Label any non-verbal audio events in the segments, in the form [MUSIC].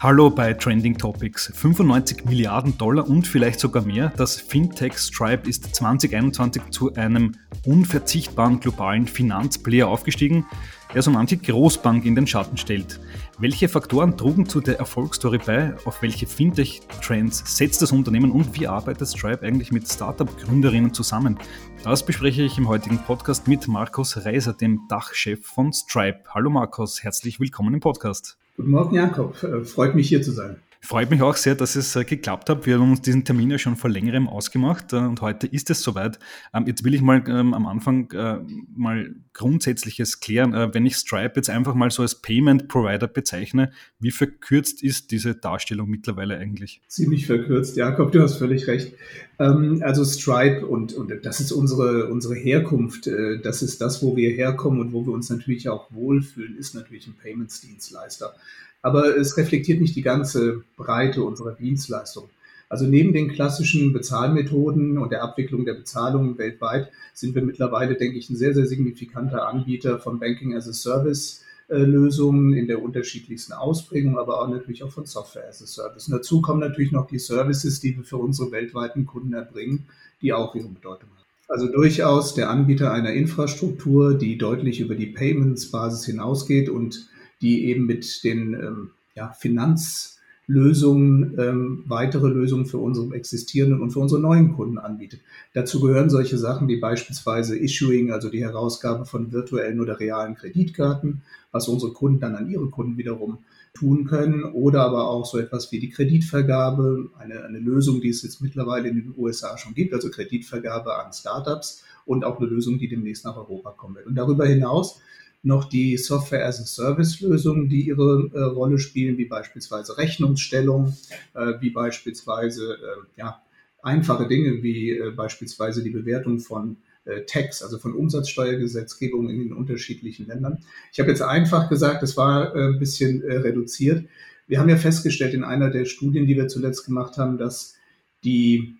Hallo bei Trending Topics. 95 Milliarden Dollar und vielleicht sogar mehr. Das Fintech Stripe ist 2021 zu einem unverzichtbaren globalen Finanzplayer aufgestiegen, der so manche Großbank in den Schatten stellt. Welche Faktoren trugen zu der Erfolgsstory bei? Auf welche Fintech-Trends setzt das Unternehmen und wie arbeitet Stripe eigentlich mit Startup-Gründerinnen zusammen? Das bespreche ich im heutigen Podcast mit Markus Reiser, dem Dachchef von Stripe. Hallo Markus, herzlich willkommen im Podcast. Guten Morgen, Jakob. Äh, freut mich hier zu sein. Freut mich auch sehr, dass es äh, geklappt hat. Wir haben uns diesen Termin ja schon vor längerem ausgemacht äh, und heute ist es soweit. Ähm, jetzt will ich mal ähm, am Anfang mal Grundsätzliches klären. Wenn ich Stripe jetzt einfach mal so als Payment Provider bezeichne, wie verkürzt ist diese Darstellung mittlerweile eigentlich? Ziemlich verkürzt, Jakob, du hast völlig recht. Ähm, also Stripe und, und das ist unsere, unsere Herkunft, das ist das, wo wir herkommen und wo wir uns natürlich auch wohlfühlen, ist natürlich ein Payments-Dienstleister aber es reflektiert nicht die ganze Breite unserer Dienstleistung. Also neben den klassischen Bezahlmethoden und der Abwicklung der Bezahlungen weltweit sind wir mittlerweile, denke ich, ein sehr, sehr signifikanter Anbieter von Banking as a Service. Lösungen in der unterschiedlichsten Ausprägung, aber auch natürlich auch von Software as a Service. Und dazu kommen natürlich noch die Services, die wir für unsere weltweiten Kunden erbringen, die auch ihre Bedeutung haben. Also durchaus der Anbieter einer Infrastruktur, die deutlich über die Payments-Basis hinausgeht und die eben mit den ähm, ja, Finanzlösungen ähm, weitere Lösungen für unsere existierenden und für unsere neuen Kunden anbietet. Dazu gehören solche Sachen wie beispielsweise Issuing, also die Herausgabe von virtuellen oder realen Kreditkarten, was unsere Kunden dann an ihre Kunden wiederum tun können, oder aber auch so etwas wie die Kreditvergabe, eine, eine Lösung, die es jetzt mittlerweile in den USA schon gibt, also Kreditvergabe an Startups und auch eine Lösung, die demnächst nach Europa kommen wird. Und darüber hinaus noch die Software-as-a-Service-Lösungen, die ihre äh, Rolle spielen, wie beispielsweise Rechnungsstellung, äh, wie beispielsweise äh, ja, einfache Dinge wie äh, beispielsweise die Bewertung von äh, Tax, also von Umsatzsteuergesetzgebung in den unterschiedlichen Ländern. Ich habe jetzt einfach gesagt, es war äh, ein bisschen reduziert. Wir haben ja festgestellt in einer der Studien, die wir zuletzt gemacht haben, dass die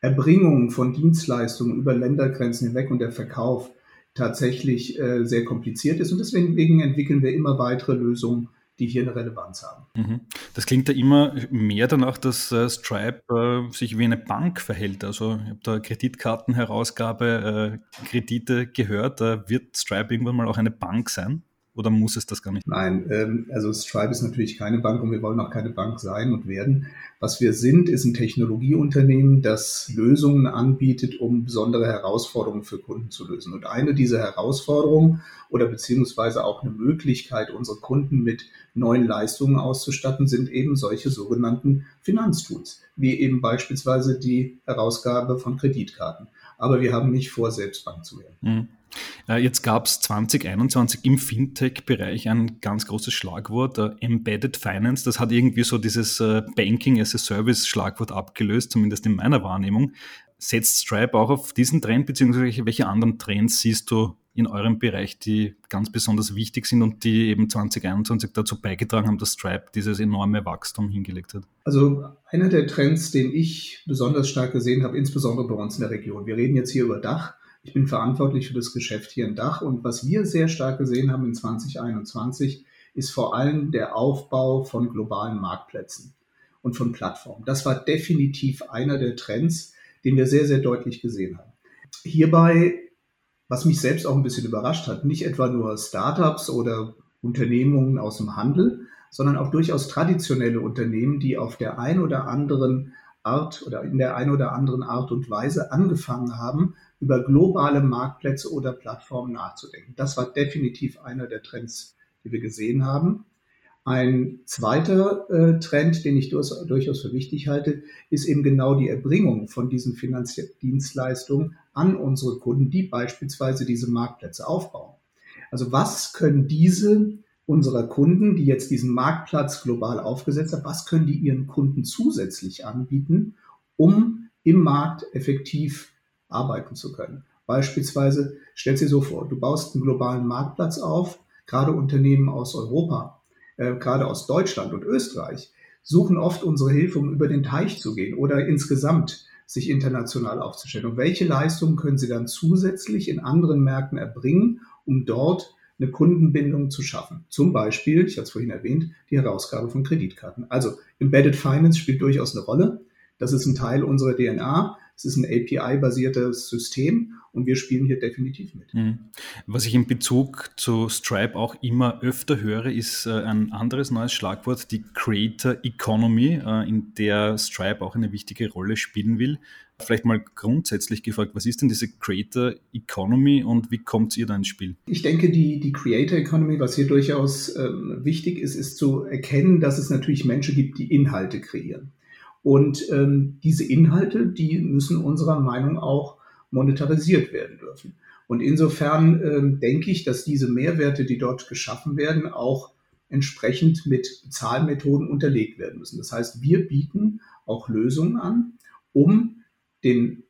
Erbringung von Dienstleistungen über Ländergrenzen hinweg und der Verkauf tatsächlich äh, sehr kompliziert ist. Und deswegen entwickeln wir immer weitere Lösungen, die hier eine Relevanz haben. Mhm. Das klingt ja immer mehr danach, dass äh, Stripe äh, sich wie eine Bank verhält. Also ich habe da Kreditkartenherausgabe, äh, Kredite gehört. Äh, wird Stripe irgendwann mal auch eine Bank sein? Oder muss es das gar nicht? Nein, ähm, also Stripe ist natürlich keine Bank und wir wollen auch keine Bank sein und werden. Was wir sind, ist ein Technologieunternehmen, das Lösungen anbietet, um besondere Herausforderungen für Kunden zu lösen. Und eine dieser Herausforderungen oder beziehungsweise auch eine Möglichkeit, unsere Kunden mit neuen Leistungen auszustatten, sind eben solche sogenannten Finanztools, wie eben beispielsweise die Herausgabe von Kreditkarten. Aber wir haben nicht vor, selbst Bank zu werden. Mhm. Äh, jetzt gab es 2021 im Fintech-Bereich ein ganz großes Schlagwort, uh, Embedded Finance. Das hat irgendwie so dieses uh, Banking as a Service-Schlagwort abgelöst, zumindest in meiner Wahrnehmung. Setzt Stripe auch auf diesen Trend, beziehungsweise welche anderen Trends siehst du in eurem Bereich, die ganz besonders wichtig sind und die eben 2021 dazu beigetragen haben, dass Stripe dieses enorme Wachstum hingelegt hat? Also einer der Trends, den ich besonders stark gesehen habe, insbesondere bei uns in der Region. Wir reden jetzt hier über Dach ich bin verantwortlich für das Geschäft hier in Dach und was wir sehr stark gesehen haben in 2021 ist vor allem der Aufbau von globalen Marktplätzen und von Plattformen. Das war definitiv einer der Trends, den wir sehr, sehr deutlich gesehen haben. Hierbei, was mich selbst auch ein bisschen überrascht hat, nicht etwa nur Startups oder Unternehmungen aus dem Handel, sondern auch durchaus traditionelle Unternehmen, die auf der einen oder anderen Art oder in der einen oder anderen Art und Weise angefangen haben, über globale Marktplätze oder Plattformen nachzudenken. Das war definitiv einer der Trends, die wir gesehen haben. Ein zweiter äh, Trend, den ich durch, durchaus für wichtig halte, ist eben genau die Erbringung von diesen Finanzdienstleistungen an unsere Kunden, die beispielsweise diese Marktplätze aufbauen. Also was können diese unserer Kunden, die jetzt diesen Marktplatz global aufgesetzt haben, was können die ihren Kunden zusätzlich anbieten, um im Markt effektiv arbeiten zu können. Beispielsweise, stell dir so vor, du baust einen globalen Marktplatz auf, gerade Unternehmen aus Europa, äh, gerade aus Deutschland und Österreich, suchen oft unsere Hilfe, um über den Teich zu gehen oder insgesamt sich international aufzustellen. Und welche Leistungen können sie dann zusätzlich in anderen Märkten erbringen, um dort eine Kundenbindung zu schaffen. Zum Beispiel, ich hatte es vorhin erwähnt, die Herausgabe von Kreditkarten. Also Embedded Finance spielt durchaus eine Rolle. Das ist ein Teil unserer DNA. Es ist ein API-basiertes System und wir spielen hier definitiv mit. Mhm. Was ich in Bezug zu Stripe auch immer öfter höre, ist äh, ein anderes neues Schlagwort, die Creator Economy, äh, in der Stripe auch eine wichtige Rolle spielen will. Vielleicht mal grundsätzlich gefragt, was ist denn diese Creator Economy und wie kommt ihr da ins Spiel? Ich denke, die, die Creator Economy, was hier durchaus ähm, wichtig ist, ist zu erkennen, dass es natürlich Menschen gibt, die Inhalte kreieren. Und ähm, diese Inhalte, die müssen unserer Meinung auch monetarisiert werden dürfen. Und insofern ähm, denke ich, dass diese Mehrwerte, die dort geschaffen werden, auch entsprechend mit Zahlmethoden unterlegt werden müssen. Das heißt, wir bieten auch Lösungen an, um den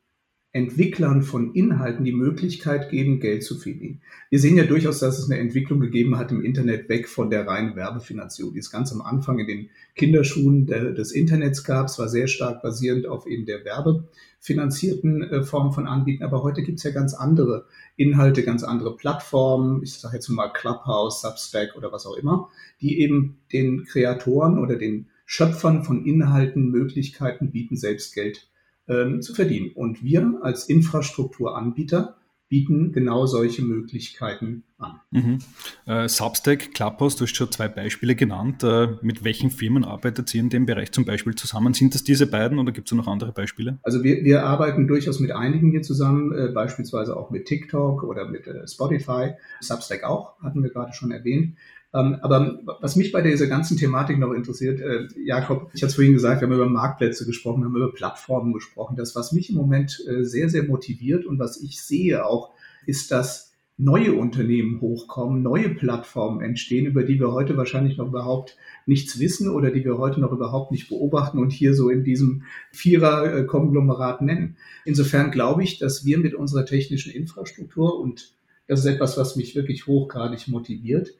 Entwicklern von Inhalten die Möglichkeit geben, Geld zu verdienen. Wir sehen ja durchaus, dass es eine Entwicklung gegeben hat im Internet weg von der reinen Werbefinanzierung, die es ganz am Anfang in den Kinderschuhen des Internets gab. Es war sehr stark basierend auf eben der werbefinanzierten äh, Form von Anbieten. Aber heute gibt es ja ganz andere Inhalte, ganz andere Plattformen. Ich sage jetzt mal Clubhouse, Substack oder was auch immer, die eben den Kreatoren oder den Schöpfern von Inhalten Möglichkeiten bieten, selbst Geld ähm, zu verdienen. Und wir als Infrastrukturanbieter bieten genau solche Möglichkeiten an. Mhm. Äh, Substack, Clubhouse, du hast schon zwei Beispiele genannt. Äh, mit welchen Firmen arbeitet ihr in dem Bereich zum Beispiel zusammen? Sind das diese beiden oder gibt es noch andere Beispiele? Also wir, wir arbeiten durchaus mit einigen hier zusammen, äh, beispielsweise auch mit TikTok oder mit äh, Spotify. Substack auch, hatten wir gerade schon erwähnt. Ähm, aber was mich bei dieser ganzen Thematik noch interessiert, äh, Jakob, ich hatte es vorhin gesagt, wir haben über Marktplätze gesprochen, wir haben über Plattformen gesprochen. Das, was mich im Moment äh, sehr, sehr motiviert und was ich sehe auch, ist, dass neue Unternehmen hochkommen, neue Plattformen entstehen, über die wir heute wahrscheinlich noch überhaupt nichts wissen oder die wir heute noch überhaupt nicht beobachten und hier so in diesem Vierer-Konglomerat nennen. Insofern glaube ich, dass wir mit unserer technischen Infrastruktur und das ist etwas, was mich wirklich hochgradig motiviert,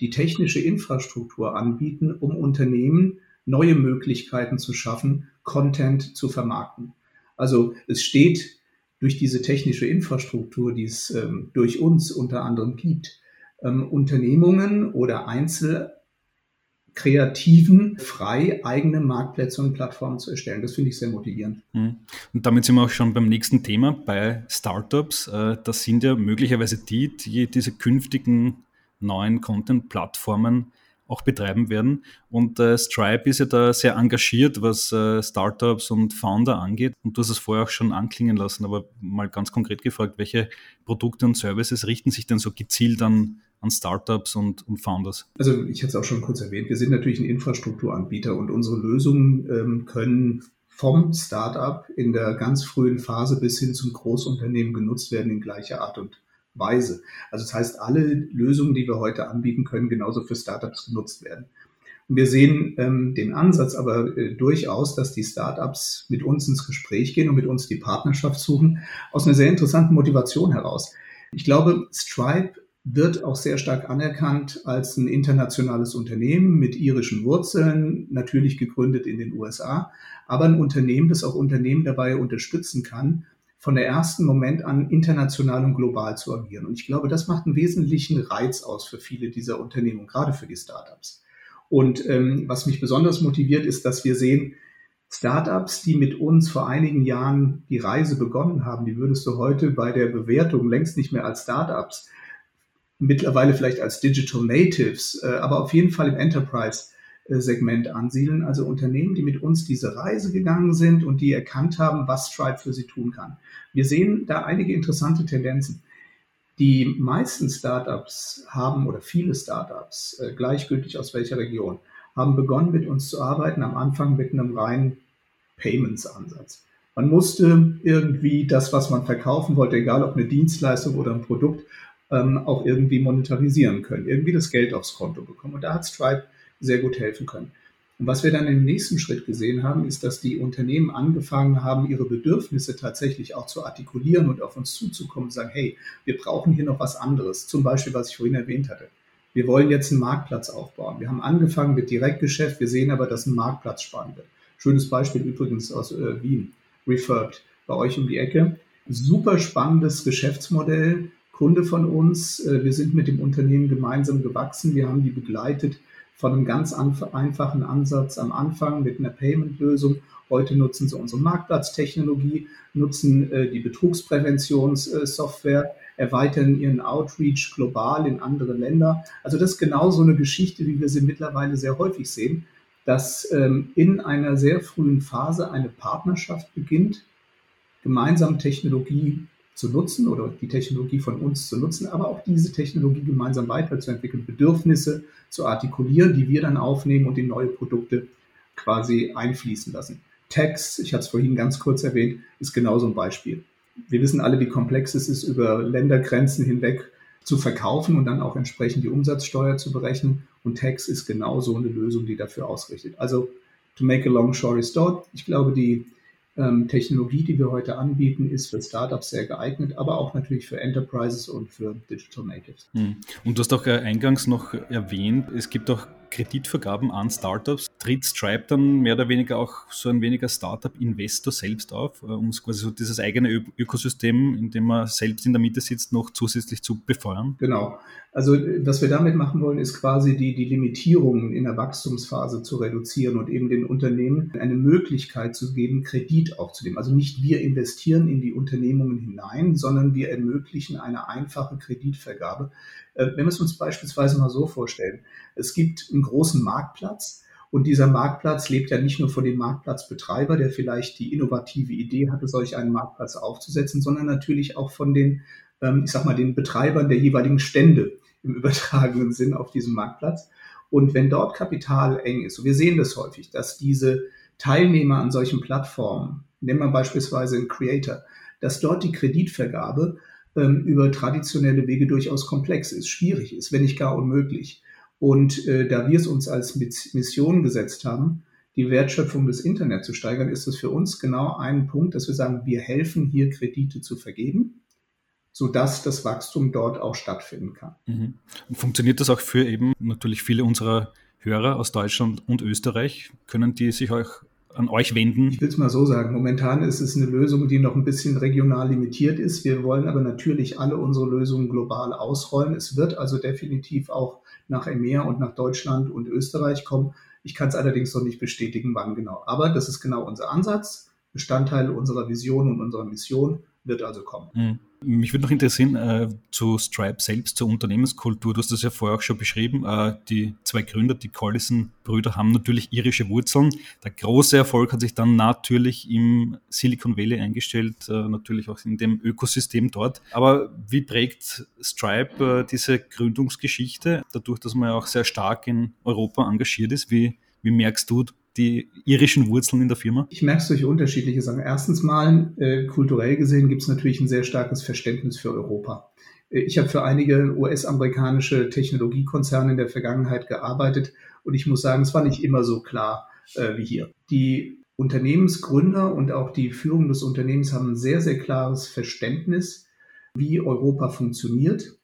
die technische Infrastruktur anbieten, um Unternehmen neue Möglichkeiten zu schaffen, Content zu vermarkten. Also es steht durch diese technische Infrastruktur, die es ähm, durch uns unter anderem gibt, ähm, Unternehmungen oder Einzelkreativen frei eigene Marktplätze und Plattformen zu erstellen. Das finde ich sehr motivierend. Hm. Und damit sind wir auch schon beim nächsten Thema bei Startups. Äh, das sind ja möglicherweise die, die diese künftigen neuen Content-Plattformen auch betreiben werden. Und äh, Stripe ist ja da sehr engagiert, was äh, Startups und Founder angeht. Und du hast es vorher auch schon anklingen lassen, aber mal ganz konkret gefragt, welche Produkte und Services richten sich denn so gezielt an, an Startups und, und Founders? Also ich hatte es auch schon kurz erwähnt, wir sind natürlich ein Infrastrukturanbieter und unsere Lösungen ähm, können vom Startup in der ganz frühen Phase bis hin zum Großunternehmen genutzt werden in gleicher Art und Weise. Also das heißt, alle Lösungen, die wir heute anbieten können, genauso für Startups genutzt werden. Und wir sehen ähm, den Ansatz aber äh, durchaus, dass die Startups mit uns ins Gespräch gehen und mit uns die Partnerschaft suchen, aus einer sehr interessanten Motivation heraus. Ich glaube, Stripe wird auch sehr stark anerkannt als ein internationales Unternehmen mit irischen Wurzeln, natürlich gegründet in den USA, aber ein Unternehmen, das auch Unternehmen dabei unterstützen kann, von der ersten Moment an international und global zu agieren. Und ich glaube, das macht einen wesentlichen Reiz aus für viele dieser Unternehmen, gerade für die Startups. Und ähm, was mich besonders motiviert, ist, dass wir sehen, Startups, die mit uns vor einigen Jahren die Reise begonnen haben, die würdest du heute bei der Bewertung längst nicht mehr als Startups, mittlerweile vielleicht als Digital Natives, äh, aber auf jeden Fall im Enterprise Segment ansiedeln, also Unternehmen, die mit uns diese Reise gegangen sind und die erkannt haben, was Stripe für sie tun kann. Wir sehen da einige interessante Tendenzen. Die meisten Startups haben oder viele Startups, äh, gleichgültig aus welcher Region, haben begonnen mit uns zu arbeiten, am Anfang mit einem reinen Payments-Ansatz. Man musste irgendwie das, was man verkaufen wollte, egal ob eine Dienstleistung oder ein Produkt, ähm, auch irgendwie monetarisieren können, irgendwie das Geld aufs Konto bekommen. Und da hat Stripe sehr gut helfen können. Und was wir dann im nächsten Schritt gesehen haben, ist, dass die Unternehmen angefangen haben, ihre Bedürfnisse tatsächlich auch zu artikulieren und auf uns zuzukommen und sagen, hey, wir brauchen hier noch was anderes. Zum Beispiel, was ich vorhin erwähnt hatte. Wir wollen jetzt einen Marktplatz aufbauen. Wir haben angefangen mit Direktgeschäft, wir sehen aber, dass ein Marktplatz spannend wird. Schönes Beispiel übrigens aus äh, Wien, Refurbed, bei euch um die Ecke. Super spannendes Geschäftsmodell, Kunde von uns. Äh, wir sind mit dem Unternehmen gemeinsam gewachsen. Wir haben die begleitet von einem ganz einfachen Ansatz am Anfang mit einer Payment-Lösung. Heute nutzen sie unsere Marktplatztechnologie, nutzen äh, die Betrugspräventionssoftware, erweitern ihren Outreach global in andere Länder. Also das ist genau so eine Geschichte, wie wir sie mittlerweile sehr häufig sehen, dass ähm, in einer sehr frühen Phase eine Partnerschaft beginnt, gemeinsam Technologie zu nutzen oder die Technologie von uns zu nutzen, aber auch diese Technologie gemeinsam weiterzuentwickeln, Bedürfnisse zu artikulieren, die wir dann aufnehmen und in neue Produkte quasi einfließen lassen. Text, ich hatte es vorhin ganz kurz erwähnt, ist genauso ein Beispiel. Wir wissen alle, wie komplex es ist, über Ländergrenzen hinweg zu verkaufen und dann auch entsprechend die Umsatzsteuer zu berechnen. Und Tax ist genauso eine Lösung, die dafür ausrichtet. Also, to make a long story short, ich glaube, die ähm, Technologie, die wir heute anbieten, ist für Startups sehr geeignet, aber auch natürlich für Enterprises und für Digital Natives. Hm. Und du hast auch äh, eingangs noch erwähnt, es gibt auch Kreditvergaben an Startups. Tritt Stripe dann mehr oder weniger auch so ein weniger Startup-Investor selbst auf, äh, um quasi so dieses eigene Ö Ökosystem, in dem man selbst in der Mitte sitzt, noch zusätzlich zu befeuern? Genau. Also was wir damit machen wollen, ist quasi die, die Limitierungen in der Wachstumsphase zu reduzieren und eben den Unternehmen eine Möglichkeit zu geben, Kredit aufzunehmen. Also nicht wir investieren in die Unternehmungen hinein, sondern wir ermöglichen eine einfache Kreditvergabe. Äh, wenn wir es uns beispielsweise mal so vorstellen, es gibt einen großen Marktplatz, und dieser Marktplatz lebt ja nicht nur von dem Marktplatzbetreiber, der vielleicht die innovative Idee hatte, solch einen Marktplatz aufzusetzen, sondern natürlich auch von den, ähm, ich sag mal, den Betreibern der jeweiligen Stände im [LAUGHS] übertragenen Sinn auf diesem Marktplatz. Und wenn dort Kapital eng ist, und wir sehen das häufig, dass diese Teilnehmer an solchen Plattformen, nehmen wir beispielsweise einen Creator, dass dort die Kreditvergabe ähm, über traditionelle Wege durchaus komplex ist, schwierig ist, wenn nicht gar unmöglich. Und äh, da wir es uns als Mission gesetzt haben, die Wertschöpfung des Internets zu steigern, ist es für uns genau ein Punkt, dass wir sagen, wir helfen hier Kredite zu vergeben sodass das Wachstum dort auch stattfinden kann. Mhm. Funktioniert das auch für eben natürlich viele unserer Hörer aus Deutschland und Österreich? Können die sich auch an euch wenden? Ich will es mal so sagen. Momentan ist es eine Lösung, die noch ein bisschen regional limitiert ist. Wir wollen aber natürlich alle unsere Lösungen global ausrollen. Es wird also definitiv auch nach EMEA und nach Deutschland und Österreich kommen. Ich kann es allerdings noch nicht bestätigen, wann genau. Aber das ist genau unser Ansatz, Bestandteil unserer Vision und unserer Mission wird also kommen. Mhm. Mich würde noch interessieren äh, zu Stripe selbst, zur Unternehmenskultur. Du hast das ja vorher auch schon beschrieben. Äh, die zwei Gründer, die Collison-Brüder, haben natürlich irische Wurzeln. Der große Erfolg hat sich dann natürlich im Silicon Valley eingestellt, äh, natürlich auch in dem Ökosystem dort. Aber wie prägt Stripe äh, diese Gründungsgeschichte, dadurch, dass man ja auch sehr stark in Europa engagiert ist? Wie, wie merkst du die irischen Wurzeln in der Firma? Ich merke es durch unterschiedliche Sachen. Erstens mal, äh, kulturell gesehen gibt es natürlich ein sehr starkes Verständnis für Europa. Äh, ich habe für einige US-amerikanische Technologiekonzerne in der Vergangenheit gearbeitet und ich muss sagen, es war nicht immer so klar äh, wie hier. Die Unternehmensgründer und auch die Führung des Unternehmens haben ein sehr, sehr klares Verständnis, wie Europa funktioniert.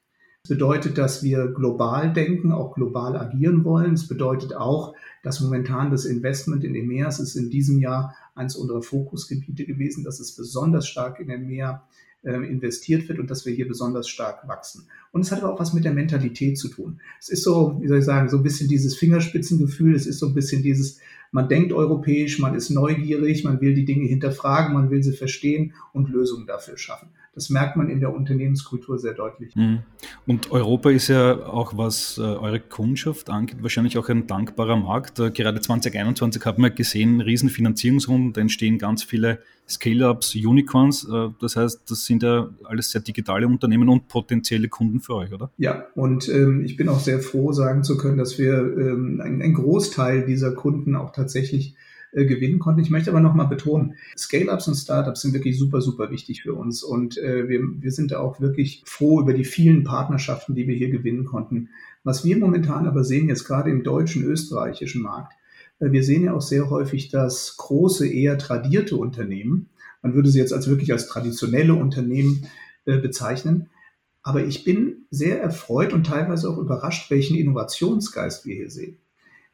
Es bedeutet, dass wir global denken, auch global agieren wollen. Es bedeutet auch, dass momentan das Investment in EMEAs ist in diesem Jahr eines unserer Fokusgebiete gewesen, dass es besonders stark in EMEA äh, investiert wird und dass wir hier besonders stark wachsen. Und es hat aber auch was mit der Mentalität zu tun. Es ist so, wie soll ich sagen, so ein bisschen dieses Fingerspitzengefühl, es ist so ein bisschen dieses, man denkt europäisch, man ist neugierig, man will die Dinge hinterfragen, man will sie verstehen und Lösungen dafür schaffen. Das merkt man in der Unternehmenskultur sehr deutlich. Mhm. Und Europa ist ja auch, was äh, eure Kundschaft angeht, wahrscheinlich auch ein dankbarer Markt. Äh, gerade 2021 haben wir gesehen, Riesenfinanzierungsrunden, da entstehen ganz viele Scale-Ups, Unicorns. Äh, das heißt, das sind ja alles sehr digitale Unternehmen und potenzielle Kunden für euch, oder? Ja, und ähm, ich bin auch sehr froh, sagen zu können, dass wir ähm, einen Großteil dieser Kunden auch tatsächlich äh, gewinnen konnten. Ich möchte aber nochmal betonen, Scale-Ups und Startups sind wirklich super, super wichtig für uns und äh, wir, wir sind auch wirklich froh über die vielen Partnerschaften, die wir hier gewinnen konnten. Was wir momentan aber sehen, jetzt gerade im deutschen, österreichischen Markt, äh, wir sehen ja auch sehr häufig, dass große, eher tradierte Unternehmen, man würde sie jetzt als wirklich als traditionelle Unternehmen äh, bezeichnen, aber ich bin sehr erfreut und teilweise auch überrascht, welchen Innovationsgeist wir hier sehen.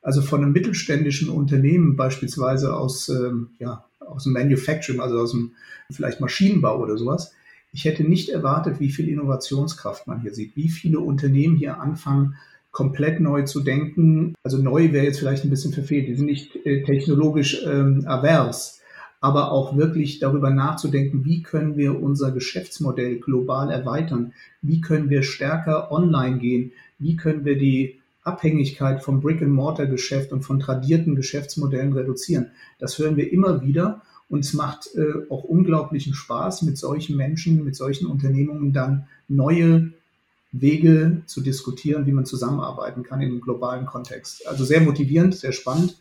Also von einem mittelständischen Unternehmen beispielsweise aus, ähm, ja, aus dem Manufacturing, also aus dem vielleicht Maschinenbau oder sowas, Ich hätte nicht erwartet, wie viel Innovationskraft man hier sieht, wie viele Unternehmen hier anfangen, komplett neu zu denken. Also neu wäre jetzt vielleicht ein bisschen verfehlt. Die sind nicht äh, technologisch ähm, avers, aber auch wirklich darüber nachzudenken, wie können wir unser Geschäftsmodell global erweitern? Wie können wir stärker online gehen? Wie können wir die Abhängigkeit vom Brick-and-Mortar-Geschäft und von tradierten Geschäftsmodellen reduzieren? Das hören wir immer wieder. Und es macht äh, auch unglaublichen Spaß, mit solchen Menschen, mit solchen Unternehmungen dann neue Wege zu diskutieren, wie man zusammenarbeiten kann im globalen Kontext. Also sehr motivierend, sehr spannend.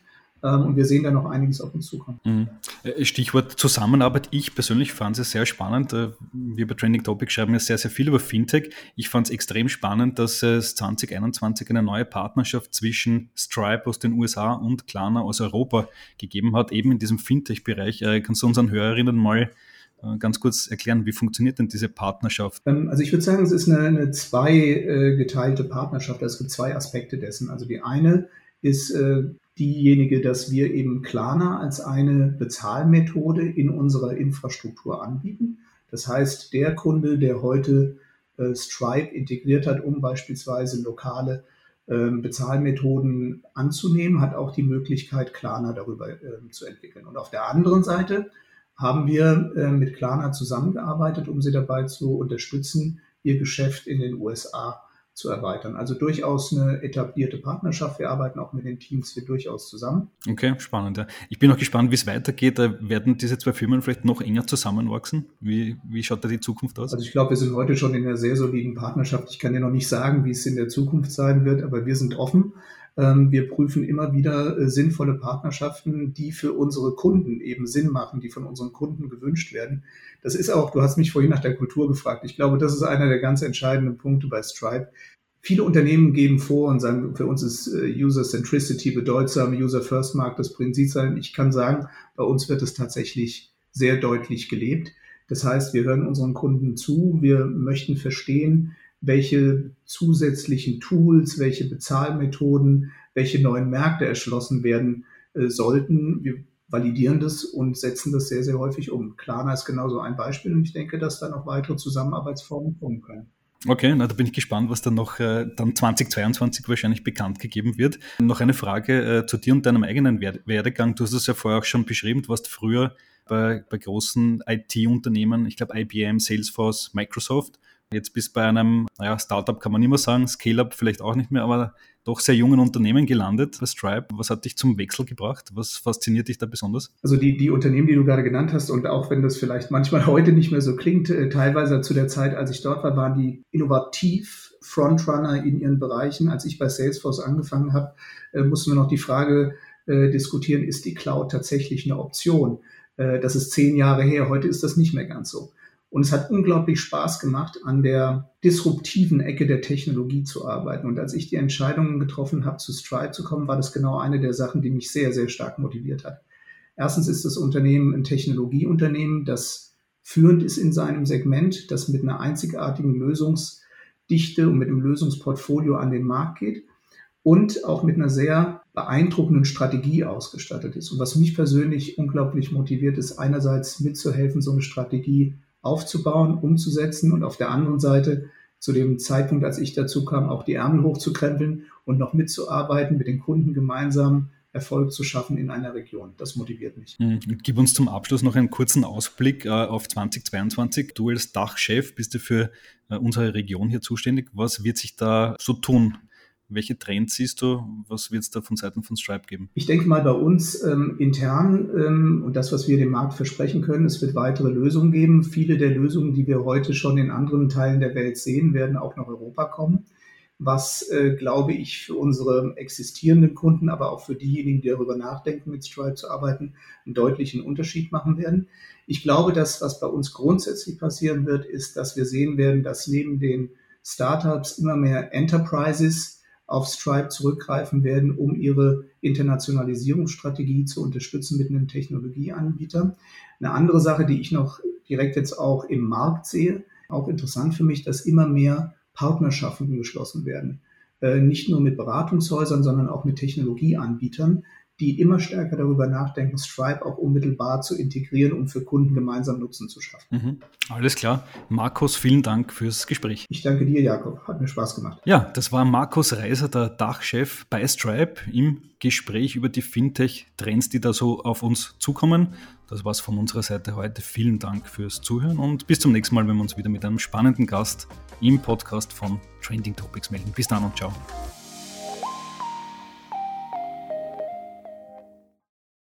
Ähm, und wir sehen da noch einiges auf uns zukommen. Mhm. Äh, Stichwort Zusammenarbeit. Ich persönlich fand es sehr spannend. Äh, wir bei Trending Topic schreiben ja sehr, sehr viel über Fintech. Ich fand es extrem spannend, dass es 2021 eine neue Partnerschaft zwischen Stripe aus den USA und Klarna aus Europa gegeben hat, eben in diesem Fintech-Bereich. Äh, kannst du unseren Hörerinnen mal ganz kurz erklären, wie funktioniert denn diese Partnerschaft? Ähm, also ich würde sagen, es ist eine, eine zweigeteilte Partnerschaft. Also es gibt zwei Aspekte dessen. Also die eine ist diejenige, dass wir eben Klarna als eine Bezahlmethode in unserer Infrastruktur anbieten. Das heißt, der Kunde, der heute äh, Stripe integriert hat, um beispielsweise lokale äh, Bezahlmethoden anzunehmen, hat auch die Möglichkeit, Klarna darüber äh, zu entwickeln. Und auf der anderen Seite haben wir äh, mit Klarna zusammengearbeitet, um sie dabei zu unterstützen, ihr Geschäft in den USA zu erweitern. Also durchaus eine etablierte Partnerschaft. Wir arbeiten auch mit den Teams hier durchaus zusammen. Okay, spannend. Ja. Ich bin auch gespannt, wie es weitergeht. Werden diese zwei Firmen vielleicht noch enger zusammenwachsen? Wie, wie schaut da die Zukunft aus? Also ich glaube, wir sind heute schon in einer sehr soliden Partnerschaft. Ich kann dir noch nicht sagen, wie es in der Zukunft sein wird, aber wir sind offen. Ähm, wir prüfen immer wieder äh, sinnvolle Partnerschaften, die für unsere Kunden eben Sinn machen, die von unseren Kunden gewünscht werden. Das ist auch, du hast mich vorhin nach der Kultur gefragt. Ich glaube, das ist einer der ganz entscheidenden Punkte bei Stripe. Viele Unternehmen geben vor und sagen, für uns ist äh, User Centricity bedeutsam, User First mag das Prinzip sein. Ich kann sagen, bei uns wird es tatsächlich sehr deutlich gelebt. Das heißt, wir hören unseren Kunden zu, wir möchten verstehen, welche zusätzlichen Tools, welche Bezahlmethoden, welche neuen Märkte erschlossen werden äh, sollten. Wir validieren das und setzen das sehr, sehr häufig um. Klarna ist genauso ein Beispiel und ich denke, dass da noch weitere Zusammenarbeitsformen kommen können. Okay, na, da bin ich gespannt, was dann noch äh, dann 2022 wahrscheinlich bekannt gegeben wird. Noch eine Frage äh, zu dir und deinem eigenen Werdegang. Du hast es ja vorher auch schon beschrieben, du warst früher bei, bei großen IT-Unternehmen, ich glaube IBM, Salesforce, Microsoft. Jetzt bist bei einem, naja, Startup kann man mehr sagen, Scale-Up vielleicht auch nicht mehr, aber doch sehr jungen Unternehmen gelandet bei Stripe. Was hat dich zum Wechsel gebracht? Was fasziniert dich da besonders? Also die, die Unternehmen, die du gerade genannt hast und auch wenn das vielleicht manchmal [LAUGHS] heute nicht mehr so klingt, äh, teilweise zu der Zeit, als ich dort war, waren die innovativ Frontrunner in ihren Bereichen. Als ich bei Salesforce angefangen habe, äh, mussten wir noch die Frage äh, diskutieren, ist die Cloud tatsächlich eine Option? Das ist zehn Jahre her, heute ist das nicht mehr ganz so. Und es hat unglaublich Spaß gemacht, an der disruptiven Ecke der Technologie zu arbeiten. Und als ich die Entscheidungen getroffen habe, zu Stripe zu kommen, war das genau eine der Sachen, die mich sehr, sehr stark motiviert hat. Erstens ist das Unternehmen ein Technologieunternehmen, das führend ist in seinem Segment, das mit einer einzigartigen Lösungsdichte und mit einem Lösungsportfolio an den Markt geht und auch mit einer sehr beeindruckenden Strategie ausgestattet ist. Und was mich persönlich unglaublich motiviert, ist einerseits mitzuhelfen, so eine Strategie aufzubauen, umzusetzen und auf der anderen Seite zu dem Zeitpunkt, als ich dazu kam, auch die Ärmel hochzukrempeln und noch mitzuarbeiten, mit den Kunden gemeinsam Erfolg zu schaffen in einer Region. Das motiviert mich. Mhm. Gib uns zum Abschluss noch einen kurzen Ausblick äh, auf 2022. Du als Dachchef bist du für äh, unsere Region hier zuständig. Was wird sich da so tun? Welche Trends siehst du? Was wird es da von Seiten von Stripe geben? Ich denke mal bei uns ähm, intern ähm, und das, was wir dem Markt versprechen können, es wird weitere Lösungen geben. Viele der Lösungen, die wir heute schon in anderen Teilen der Welt sehen, werden auch nach Europa kommen. Was, äh, glaube ich, für unsere existierenden Kunden, aber auch für diejenigen, die darüber nachdenken, mit Stripe zu arbeiten, einen deutlichen Unterschied machen werden. Ich glaube, dass was bei uns grundsätzlich passieren wird, ist, dass wir sehen werden, dass neben den Startups immer mehr Enterprises auf Stripe zurückgreifen werden, um ihre Internationalisierungsstrategie zu unterstützen mit einem Technologieanbieter. Eine andere Sache, die ich noch direkt jetzt auch im Markt sehe, auch interessant für mich, dass immer mehr Partnerschaften geschlossen werden. Äh, nicht nur mit Beratungshäusern, sondern auch mit Technologieanbietern, die immer stärker darüber nachdenken, Stripe auch unmittelbar zu integrieren, um für Kunden gemeinsam Nutzen zu schaffen. Mhm. Alles klar. Markus, vielen Dank fürs Gespräch. Ich danke dir, Jakob. Hat mir Spaß gemacht. Ja, das war Markus Reiser, der Dachchef bei Stripe, im Gespräch über die Fintech-Trends, die da so auf uns zukommen. Das war's von unserer Seite heute. Vielen Dank fürs Zuhören und bis zum nächsten Mal, wenn wir uns wieder mit einem spannenden Gast im Podcast von Trending Topics melden. Bis dann und ciao.